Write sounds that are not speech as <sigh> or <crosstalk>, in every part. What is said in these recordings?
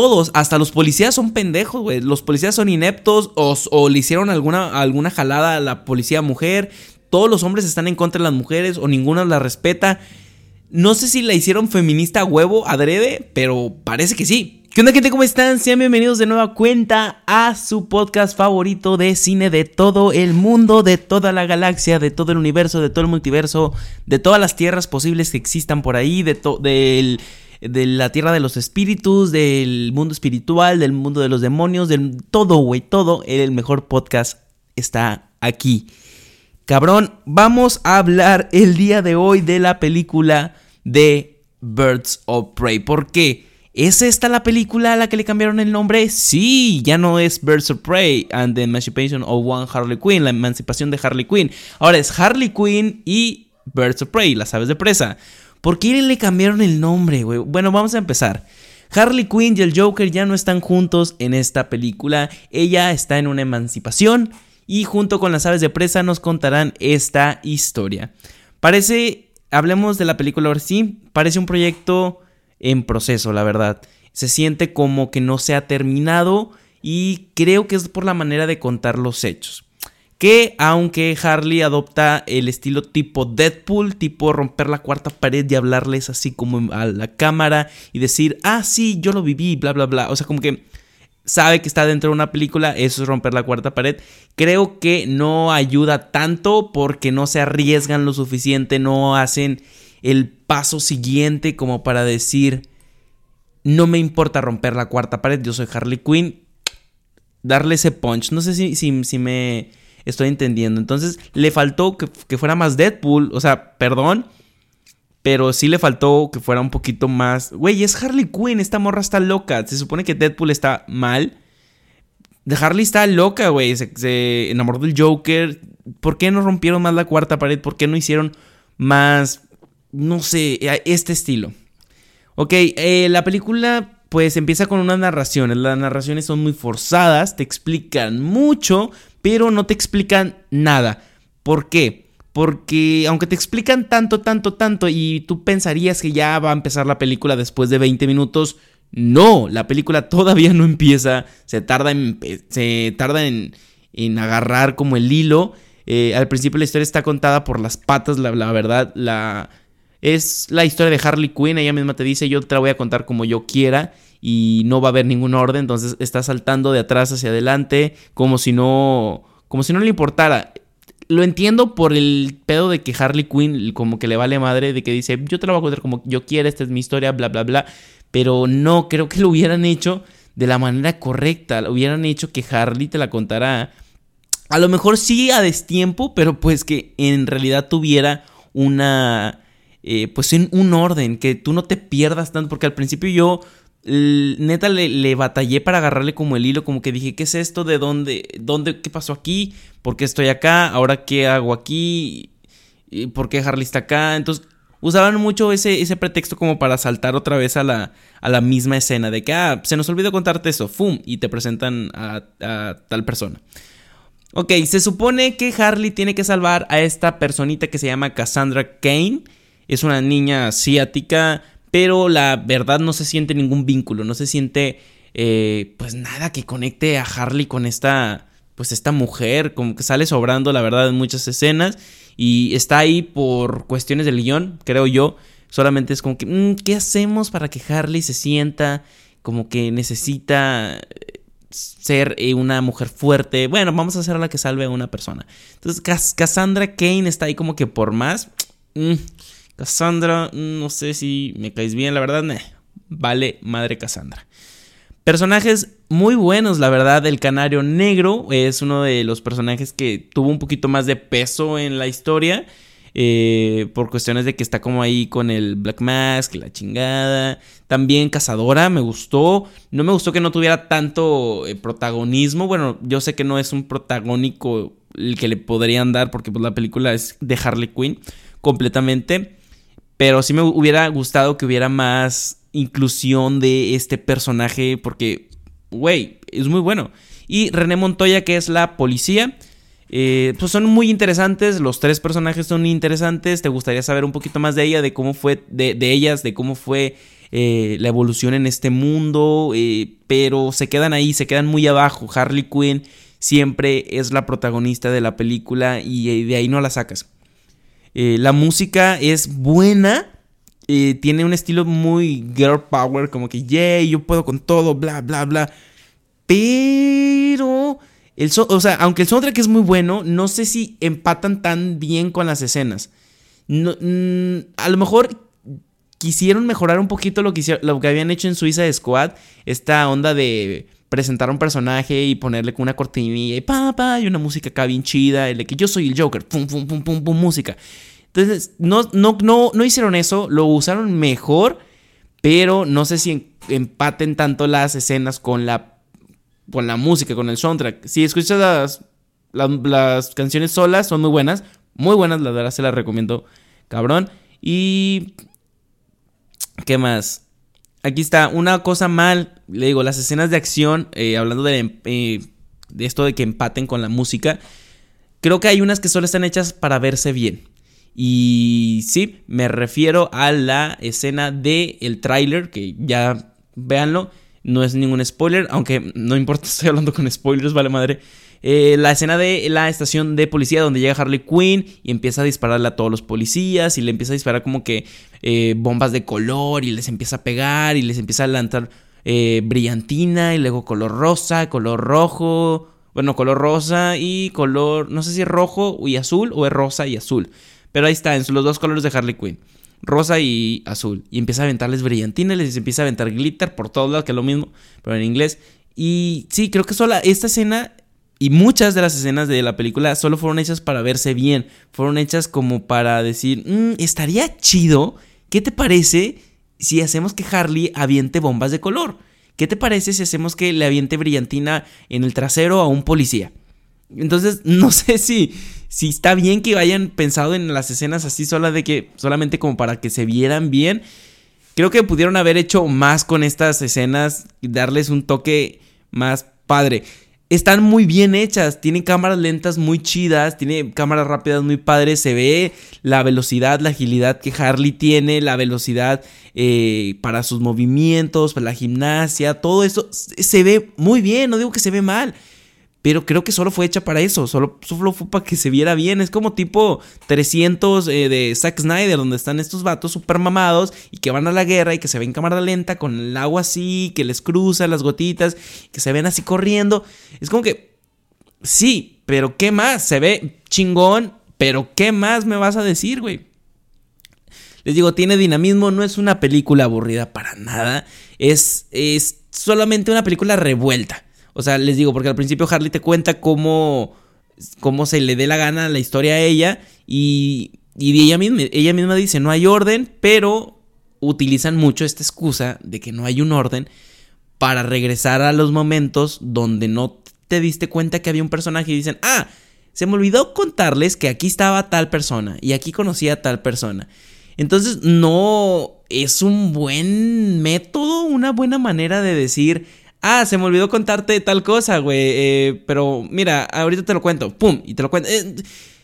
todos, hasta los policías son pendejos, güey. Los policías son ineptos o, le hicieron alguna, alguna jalada a la policía mujer. Todos los hombres están en contra de las mujeres o ninguna la respeta. No sé si la hicieron feminista a huevo, adrede, pero parece que sí. ¿Qué onda gente? ¿Cómo están? Sean bienvenidos de nueva cuenta a su podcast favorito de cine de todo el mundo, de toda la galaxia, de todo el universo, de todo el multiverso, de todas las tierras posibles que existan por ahí, de, del de la tierra de los espíritus, del mundo espiritual, del mundo de los demonios, del todo, güey, todo. El mejor podcast está aquí. Cabrón, vamos a hablar el día de hoy de la película de Birds of Prey. ¿Por qué? ¿Es esta la película a la que le cambiaron el nombre? Sí, ya no es Birds of Prey and the Emancipation of One Harley Quinn, la emancipación de Harley Quinn. Ahora es Harley Quinn y Birds of Prey, las aves de presa. ¿Por qué le cambiaron el nombre, güey? Bueno, vamos a empezar. Harley Quinn y el Joker ya no están juntos en esta película. Ella está en una emancipación y junto con las aves de presa nos contarán esta historia. Parece, hablemos de la película ahora sí, parece un proyecto en proceso, la verdad. Se siente como que no se ha terminado y creo que es por la manera de contar los hechos que aunque Harley adopta el estilo tipo Deadpool, tipo romper la cuarta pared y hablarles así como a la cámara y decir, ah, sí, yo lo viví, bla, bla, bla. O sea, como que sabe que está dentro de una película, eso es romper la cuarta pared. Creo que no ayuda tanto porque no se arriesgan lo suficiente, no hacen el paso siguiente como para decir, no me importa romper la cuarta pared, yo soy Harley Quinn. Darle ese punch. No sé si, si, me estoy entendiendo. Entonces le faltó que, fuera más Deadpool, o sea, perdón. Pero sí le faltó que fuera un poquito más. Güey, es Harley Quinn, esta morra está loca. Se supone que Deadpool está mal. De Harley está loca, güey. Se, enamoró del Joker. ¿Por qué no rompieron más la cuarta pared? ¿Por qué no hicieron más, no sé, este estilo? Ok, eh, la película pues empieza con unas narraciones. Las narraciones son muy forzadas, te explican mucho, pero no te explican nada. ¿Por qué? Porque aunque te explican tanto, tanto, tanto y tú pensarías que ya va a empezar la película después de 20 minutos, no, la película todavía no empieza, se tarda en, se tarda en, en agarrar como el hilo. Eh, al principio la historia está contada por las patas, la, la verdad, la, es la historia de Harley Quinn, ella misma te dice, yo te la voy a contar como yo quiera y no va a haber ningún orden, entonces está saltando de atrás hacia adelante como si no como si no le importara. Lo entiendo por el pedo de que Harley Quinn como que le vale madre de que dice, "Yo te la voy a contar como yo quiera, esta es mi historia, bla bla bla", pero no creo que lo hubieran hecho de la manera correcta, lo hubieran hecho que Harley te la contara a lo mejor sí a destiempo, pero pues que en realidad tuviera una eh, pues en un orden, que tú no te pierdas tanto, porque al principio yo neta le, batallé para agarrarle como el hilo, como que dije, ¿qué es esto? ¿De dónde? ¿Dónde? ¿Qué pasó aquí? ¿Por qué estoy acá? ¿Ahora qué hago aquí? ¿Por qué Harley está acá? Entonces usaban mucho ese, ese pretexto como para saltar otra vez a la, a la misma escena de que, ah, se nos olvidó contarte eso, ¡fum! Y te presentan a, a tal persona. Ok, se supone que Harley tiene que salvar a esta personita que se llama Cassandra Kane es una niña asiática, pero la verdad no se siente ningún vínculo, no se siente eh, pues nada que conecte a Harley con esta pues esta mujer, como que sale sobrando la verdad en muchas escenas y está ahí por cuestiones del guion, creo yo, solamente es como que, mm, ¿qué hacemos para que Harley se sienta como que necesita eh, ser eh, una mujer fuerte. Bueno, vamos a hacer la que salve a una persona. Entonces, Cassandra Kane está ahí como que por más. Mm, Cassandra, no sé si me caes bien, la verdad, vale madre Cassandra. Personajes muy buenos, la verdad. El Canario Negro es uno de los personajes que tuvo un poquito más de peso en la historia. Eh, por cuestiones de que está como ahí con el Black Mask, la chingada. También Cazadora, me gustó. No me gustó que no tuviera tanto eh, protagonismo. Bueno, yo sé que no es un protagónico el que le podrían dar porque pues, la película es de Harley Quinn completamente. Pero sí me hubiera gustado que hubiera más inclusión de este personaje porque, güey, es muy bueno. Y René Montoya, que es la policía. Eh, pues son muy interesantes, los tres personajes son interesantes, te gustaría saber un poquito más de ella, de cómo fue, de, ellas, de cómo fue eh, la evolución en este mundo, eh, pero se quedan ahí, se quedan muy abajo. Harley Quinn siempre es la protagonista de la película y de ahí no la sacas. La música es buena, tiene un estilo muy girl power, como que, yeah, yo puedo con todo, bla, bla, bla. Pero o sea, aunque el soundtrack es muy bueno, no sé si empatan tan bien con las escenas. Mm, a lo mejor quisieron mejorar un poquito lo que, lo que habían hecho en Suiza Squad. Esta onda de presentar un personaje y ponerle con una cortinilla y pa, pa, y una música acá bien chida. El de que yo soy el Joker, pum, pum, pum, pum, pum, música. Entonces, no, no, no, no hicieron eso, lo usaron mejor, pero no sé si empaten tanto las escenas con la con la música, con el soundtrack. Si escuchas las, las, canciones solas, son muy buenas. Muy buenas, la verdad se las recomiendo, cabrón. Y... ¿Qué más? Aquí está, una cosa mal, le digo, las escenas de acción, eh, hablando de, eh, de esto de que empaten con la música, creo que hay unas que solo están hechas para verse bien. Y sí, me refiero a la escena del el tráiler, que ya véanlo, no es ningún spoiler, aunque no importa, <laughs> estoy hablando con spoilers, vale madre. Eh, la escena de la estación de policía donde llega Harley Quinn y empieza a dispararle a todos los policías y le empieza a disparar como que eh, bombas de color y les empieza a pegar y les empieza a lanzar eh, brillantina y luego color rosa, color rojo, bueno, color rosa y color, no sé si es rojo y azul o es rosa y azul, pero ahí está, en los dos colores de Harley Quinn rosa y azul. Y empieza a aventarles brillantina, les empieza a aventar glitter por todos lados, que es lo mismo, pero en inglés. Y sí, creo que solo esta escena y muchas de las escenas de la película solo fueron hechas para verse bien. Fueron hechas como para decir, mm, estaría chido. ¿Qué te parece si hacemos que Harley aviente bombas de color? ¿Qué te parece si hacemos que le aviente brillantina en el trasero a un policía? Entonces, <laughs> no sé si, si está bien que hayan pensado en las escenas así sola de que solamente como para que se vieran bien. Creo que pudieron haber hecho más con estas escenas y darles un toque más padre. Están muy bien hechas, tienen cámaras lentas muy chidas, tiene cámaras rápidas muy padres, se ve la velocidad, la agilidad que Harley tiene, la velocidad eh, para sus movimientos, para la gimnasia, todo eso se ve muy bien, no digo que se ve mal. Pero creo que solo fue hecha para eso, solo, solo fue para que se viera bien. Es como tipo 300 eh, de Zack Snyder, donde están estos vatos super mamados y que van a la guerra y que se ven cámara lenta con el agua así, que les cruza las gotitas, que se ven así corriendo. Es como que, sí, pero ¿qué más? Se ve chingón, pero ¿qué más me vas a decir, güey? Les digo, tiene dinamismo, no es una película aburrida para nada, es, es solamente una película revuelta. O sea, les digo, porque al principio Harley te cuenta cómo, cómo se le dé la gana la historia a ella y, y ella, misma, ella misma dice, no hay orden, pero utilizan mucho esta excusa de que no hay un orden para regresar a los momentos donde no te diste cuenta que había un personaje y dicen, ah, se me olvidó contarles que aquí estaba tal persona y aquí conocía a tal persona. Entonces no es un buen método, una buena manera de decir, Ah, se me olvidó contarte tal cosa, güey. Eh, pero mira, ahorita te lo cuento. Pum, y te lo cuento. Eh,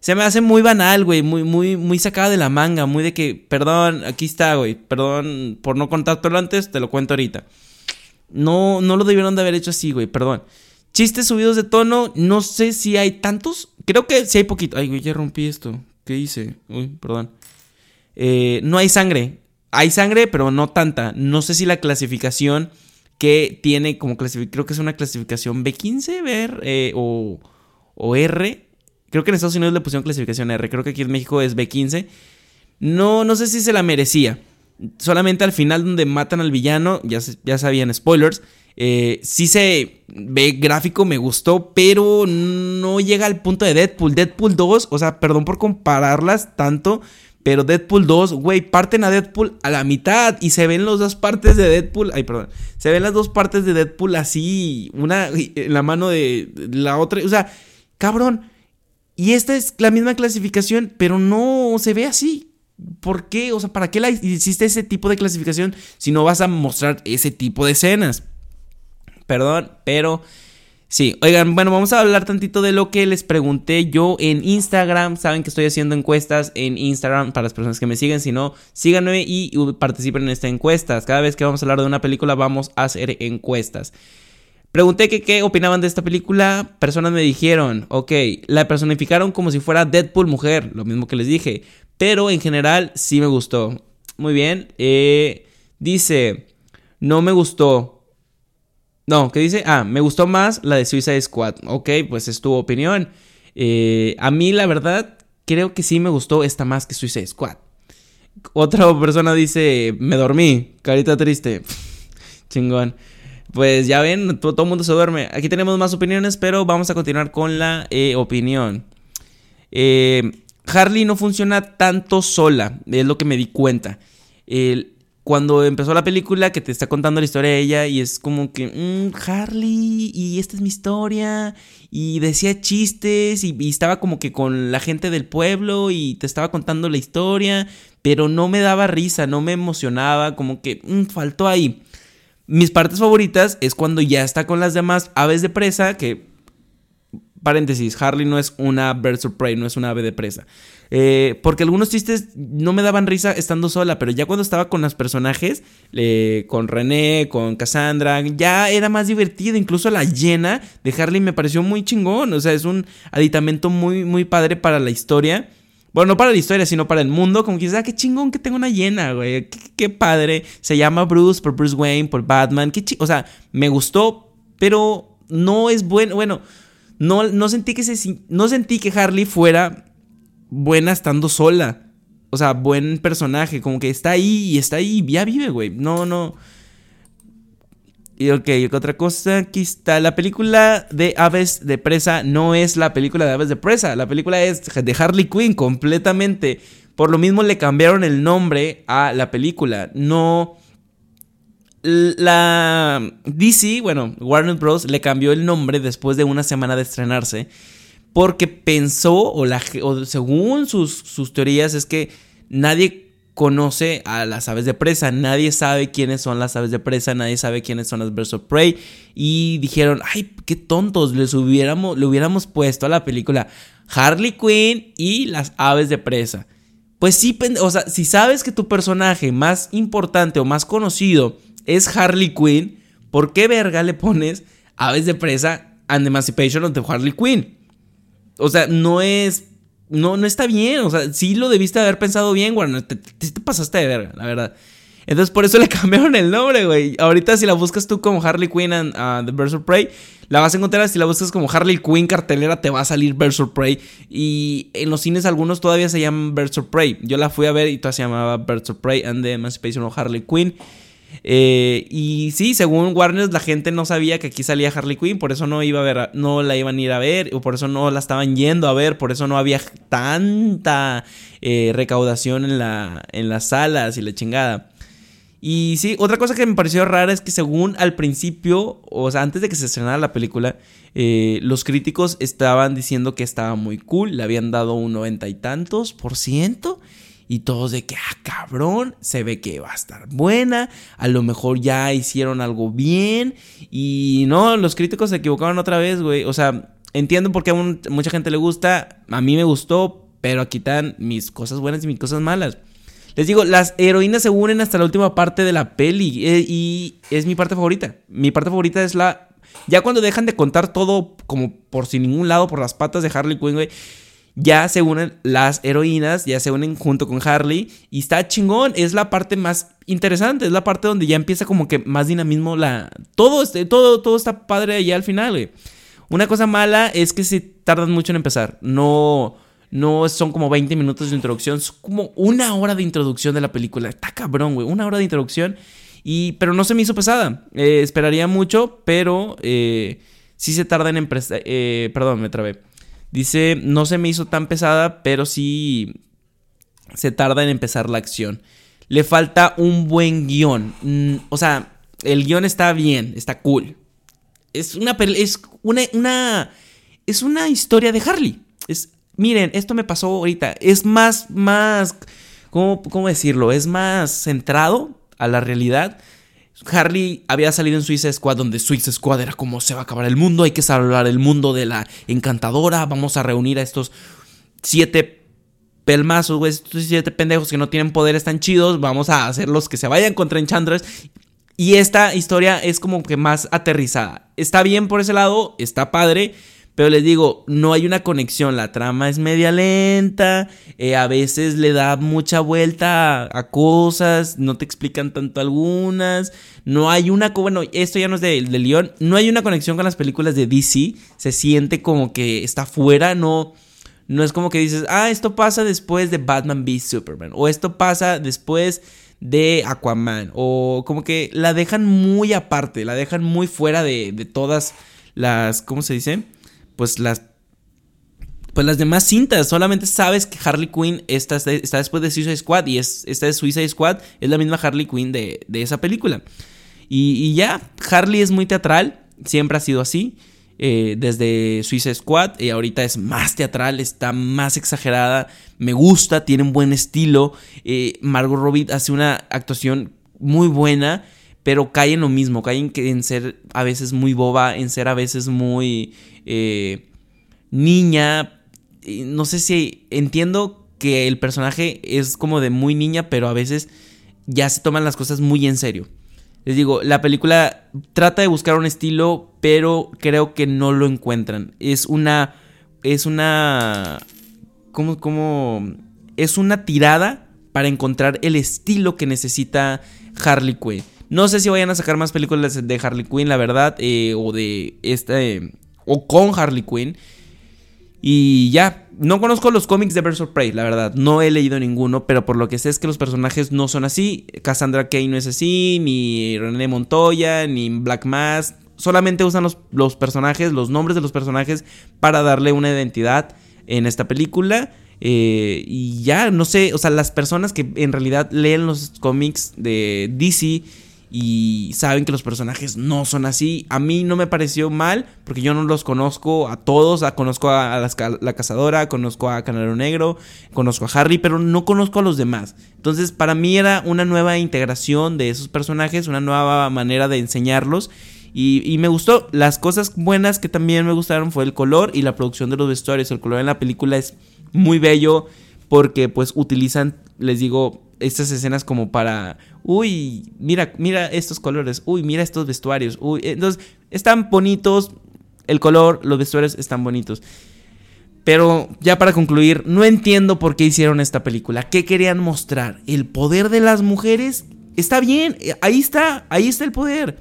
se me hace muy banal, güey. Muy, muy, muy sacada de la manga. Muy de que, perdón, aquí está, güey. Perdón por no contártelo antes, te lo cuento ahorita. No, no lo debieron de haber hecho así, güey. Perdón. Chistes subidos de tono. No sé si hay tantos. Creo que sí hay poquito. Ay, güey, ya rompí esto. ¿Qué hice? Uy, perdón. Eh, no hay sangre. Hay sangre, pero no tanta. No sé si la clasificación que tiene como clasificación, creo que es una clasificación B15, ver eh, o, o R. Creo que en Estados Unidos le pusieron clasificación R, creo que aquí en México es B15. No, no sé si se la merecía. Solamente al final donde matan al villano, ya, ya sabían spoilers, eh, sí se ve gráfico, me gustó, pero no llega al punto de Deadpool. Deadpool 2, o sea, perdón por compararlas tanto, pero Deadpool 2, güey, parten a Deadpool a la mitad y se ven las dos partes de Deadpool. Ay, perdón. Se ven las dos partes de Deadpool así, una en la mano de la otra. O sea, cabrón. Y esta es la misma clasificación, pero no se ve así. ¿Por qué? O sea, ¿para qué la hiciste ese tipo de clasificación si no vas a mostrar ese tipo de escenas? Perdón, pero Sí, oigan, bueno, vamos a hablar tantito de lo que les pregunté yo en Instagram. Saben que estoy haciendo encuestas en Instagram para las personas que me siguen. Si no, síganme y participen en estas encuestas. Cada vez que vamos a hablar de una película, vamos a hacer encuestas. Pregunté que qué opinaban de esta película. Personas me dijeron, ok, la personificaron como si fuera Deadpool mujer, lo mismo que les dije. Pero en general sí me gustó. Muy bien. Eh, dice, no me gustó. No, ¿qué dice? Ah, me gustó más la de Suicide Squad. Ok, pues es tu opinión. Eh, a mí, la verdad, creo que sí me gustó esta más que Suicide Squad. Otra persona dice, me dormí, carita triste. <laughs> Chingón. Pues ya ven, todo, el mundo se duerme. Aquí tenemos más opiniones, pero vamos a continuar con la eh, opinión. Eh, Harley no funciona tanto sola, es lo que me di cuenta. El, cuando empezó la película que te está contando la historia de ella y es como que, mm, Harley, y esta es mi historia, y decía chistes y, estaba como que con la gente del pueblo y te estaba contando la historia, pero no me daba risa, no me emocionaba, como que mm, faltó ahí. Mis partes favoritas es cuando ya está con las demás aves de presa, que paréntesis, Harley no es una bird of no es una ave de presa. Eh, porque algunos chistes no me daban risa estando sola, pero ya cuando estaba con los personajes, con René, con Cassandra, ya era más divertido. Incluso la llena de Harley me pareció muy chingón. O sea, es un aditamento muy, muy padre para la historia. Bueno, no para la historia, sino para el mundo. Como que, ah, qué chingón que tengo una llena, güey. Qué, padre. Se llama Bruce por Bruce Wayne, por Batman. O sea, me gustó, pero no es bueno. Bueno, no, no sentí que no sentí que Harley fuera buena estando sola. O sea, buen personaje, como que está ahí y está ahí, ya vive, güey. No, no. Y ok, otra cosa, aquí está. La película de Aves de Presa no es la película de Aves de Presa. La película es de Harley Quinn completamente. Por lo mismo le cambiaron el nombre a la película. No. La DC, bueno, Warner Bros. le cambió el nombre después de una semana de estrenarse porque pensó, o, según sus, sus teorías, es que nadie conoce a las aves de presa, nadie sabe quiénes son las aves de presa, nadie sabe quiénes son las Birds of Prey y dijeron, ay, qué tontos, les hubiéramos, le hubiéramos puesto a la película Harley Quinn y las aves de presa. Pues sí, o sea, si sabes que tu personaje más importante o más conocido es Harley Quinn, ¿por qué verga le pones aves de presa and Emancipation of the Harley Quinn? O sea, no es. No, no está bien. O sea, sí lo debiste haber pensado bien, güey. Te, te, pasaste de verga, la verdad. Entonces por eso le <laughs> cambiaron el nombre, güey. Ahorita si la buscas tú como Harley Quinn and uh, The Birds of Prey, la vas a encontrar. Si la buscas como Harley Quinn cartelera, te va a salir Birds of Prey. Y en los cines algunos todavía se llaman Birds of Prey. Yo la fui a ver y todavía se llamaba Birds of Prey and the Emancipation of Harley Quinn. Eh, y sí, según Warner, la gente no sabía que aquí salía Harley Quinn, por eso no iba a ver, no la iban a ir a ver, o por eso no la estaban yendo a ver, por eso no había tanta eh, recaudación en, la, en las salas y la chingada. Y sí, otra cosa que me pareció rara es que según al principio, o sea, antes de que se estrenara la película, eh, los críticos estaban diciendo que estaba muy cool, le habían dado un noventa y tantos por ciento. Y todos de que, ah, cabrón, se ve que va a estar buena. A lo mejor ya hicieron algo bien. Y no, los críticos se equivocaron otra vez, güey. O sea, entiendo por qué a mucha gente le gusta. A mí me gustó, pero aquí están mis cosas buenas y mis cosas malas. Les digo, las heroínas se unen hasta la última parte de la peli. Eh, y es mi parte favorita. Mi parte favorita es la. Ya cuando dejan de contar todo como por sin ningún lado, por las patas de Harley Quinn, güey ya se unen las heroínas, ya se unen junto con Harley y está chingón, es la parte más interesante, es la parte donde ya empieza como que más dinamismo la todo este, todo todo está padre allá al final, güey. Una cosa mala es que se tardan mucho en empezar. No no son como 20 minutos de introducción, es como una hora de introducción de la película. Está cabrón, güey, una hora de introducción y pero no se me hizo pesada. Eh, esperaría mucho, pero eh, sí se tarda en eh, perdón, me trabé. Dice, no se me hizo tan pesada, pero sí se tarda en empezar la acción. Le falta un buen guion. Mm, o sea, el guion está bien, está cool. Es una, es una, una, es una historia de Harley. Es, miren, esto me pasó ahorita. Es más, más, ¿cómo, cómo decirlo? Es más centrado a la realidad. Harley había salido en Suicide Squad, donde Suicide Squad era como se va a acabar el mundo, hay que salvar el mundo de la encantadora, vamos a reunir a estos siete pelmazos, güey, estos siete pendejos que no tienen poderes tan chidos, vamos a hacerlos que se vayan contra Enchantress. Y esta historia es como que más aterrizada. Está bien por ese lado, está padre. Pero les digo, no hay una conexión, la trama es media lenta, eh, a veces le da mucha vuelta a, cosas, no te explican tanto algunas, no hay una, bueno, esto ya no es de, de León, no hay una conexión con las películas de DC, se siente como que está fuera, no, no es como que dices, ah, esto pasa después de Batman v Superman. O esto pasa después de Aquaman. O como que la dejan muy aparte, la dejan muy fuera de, de todas las, ¿cómo se dice? Pues las pues las demás cintas. Solamente sabes que Harley Quinn está, está, después de Suicide Squad. Y es, esta de Suicide Squad es la misma Harley Quinn de, de esa película. Y, y, ya, Harley es muy teatral. Siempre ha sido así. Eh, desde Suicide Squad y ahorita es más teatral, está más exagerada, me gusta, tiene un buen estilo. Eh, Margot Robbie hace una actuación muy buena, pero cae en lo mismo, cae en, ser a veces muy boba, en ser a veces muy eh, niña. No sé si entiendo que el personaje es como de muy niña, pero a veces ya se toman las cosas muy en serio. Les digo, la película trata de buscar un estilo, pero creo que no lo encuentran. Es una. Es una. ¿Cómo? cómo es una tirada para encontrar el estilo que necesita Harley Quinn. No sé si vayan a sacar más películas de Harley Quinn, la verdad, eh, o de este, o con Harley Quinn. Y ya, no conozco los cómics de Birds of Prey, la verdad. No he leído ninguno, pero por lo que sé es que los personajes no son así. Cassandra Kane no es así, ni René Montoya, ni Black Mask. Solamente usan los, los personajes, los nombres de los personajes para darle una identidad en esta película. Eh, y ya, no sé, o sea, las personas que en realidad leen los cómics de DC y saben que los personajes no son así. A mí no me pareció mal porque yo no los conozco a todos. conozco a, la, cazadora, conozco a Canario Negro, conozco a Harry, pero no conozco a los demás. Entonces para mí era una nueva integración de esos personajes, una nueva manera de enseñarlos. Y, y, me gustó. Las cosas buenas que también me gustaron fue el color y la producción de los vestuarios. El color en la película es muy bello porque pues utilizan, les digo, estas escenas como para, uy, mira, mira estos colores, uy, mira estos vestuarios, uy, entonces están bonitos, el color, los vestuarios están bonitos. Pero ya para concluir, no entiendo por qué hicieron esta película. ¿Qué querían mostrar? ¿El poder de las mujeres? Está bien, ahí está, ahí está el poder.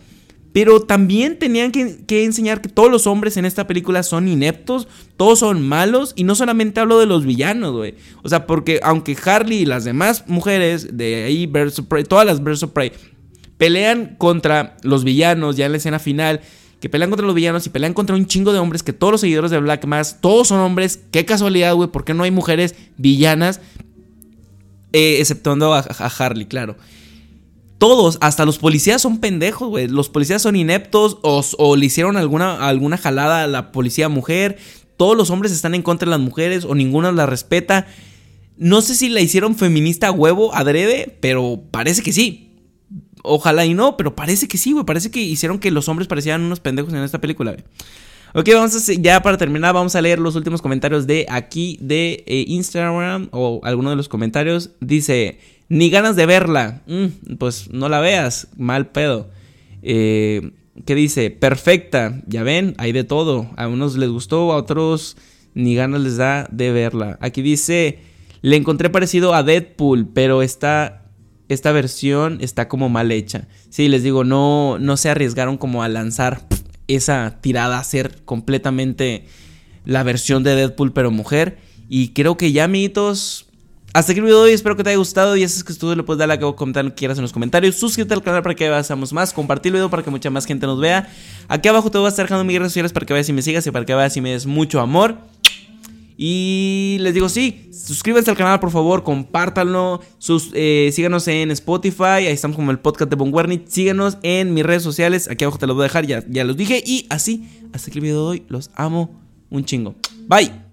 Pero también tenían que, enseñar que todos los hombres en esta película son ineptos, todos son malos, y no solamente hablo de los villanos, güey. O sea, porque aunque Harley y las demás mujeres de ahí, todas las Birds pelean contra los villanos ya en la escena final, que pelean contra los villanos y pelean contra un chingo de hombres, que todos los seguidores de Black Mass, todos son hombres, qué casualidad, güey, ¿por qué no hay mujeres villanas? Eh, exceptuando a Harley, claro. Todos, hasta los policías son pendejos, güey. Los policías son ineptos o, le hicieron alguna, alguna jalada a la policía mujer. Todos los hombres están en contra de las mujeres o ninguna la respeta. No sé si la hicieron feminista a huevo, adrede, pero parece que sí. Ojalá y no, pero parece que sí, güey. Parece que hicieron que los hombres parecieran unos pendejos en esta película, güey. Ok, vamos a, ya para terminar, vamos a leer los últimos comentarios de aquí de eh, Instagram o alguno de los comentarios. Dice, ni ganas de verla. Mm, pues no la veas, mal pedo. Eh, ¿Qué dice? Perfecta. Ya ven, hay de todo. A unos les gustó, a otros ni ganas les da de verla. Aquí dice, le encontré parecido a Deadpool, pero esta, esta versión está como mal hecha. Sí, les digo, no, no se arriesgaron como a lanzar esa tirada, a ser completamente la versión de Deadpool, pero mujer. Y creo que ya, amiguitos, hasta aquí el video de hoy, espero que te haya gustado y si es que tú le puedes dar like o comentar lo quieras en los comentarios. Suscríbete al canal para que veamos más, compartir el video para que mucha más gente nos vea. Aquí abajo te voy a estar dejando mis redes sociales para que veas y me sigas y para que veas y me des mucho amor. Y les digo, sí, suscríbanse al canal, por favor, compártanlo. Sus, eh, síganos en Spotify, ahí estamos como el podcast de Bon Síganos en mis redes sociales, aquí abajo te lo voy a dejar, ya, ya los dije. Y así, hasta aquí el video de hoy, los amo un chingo. Bye.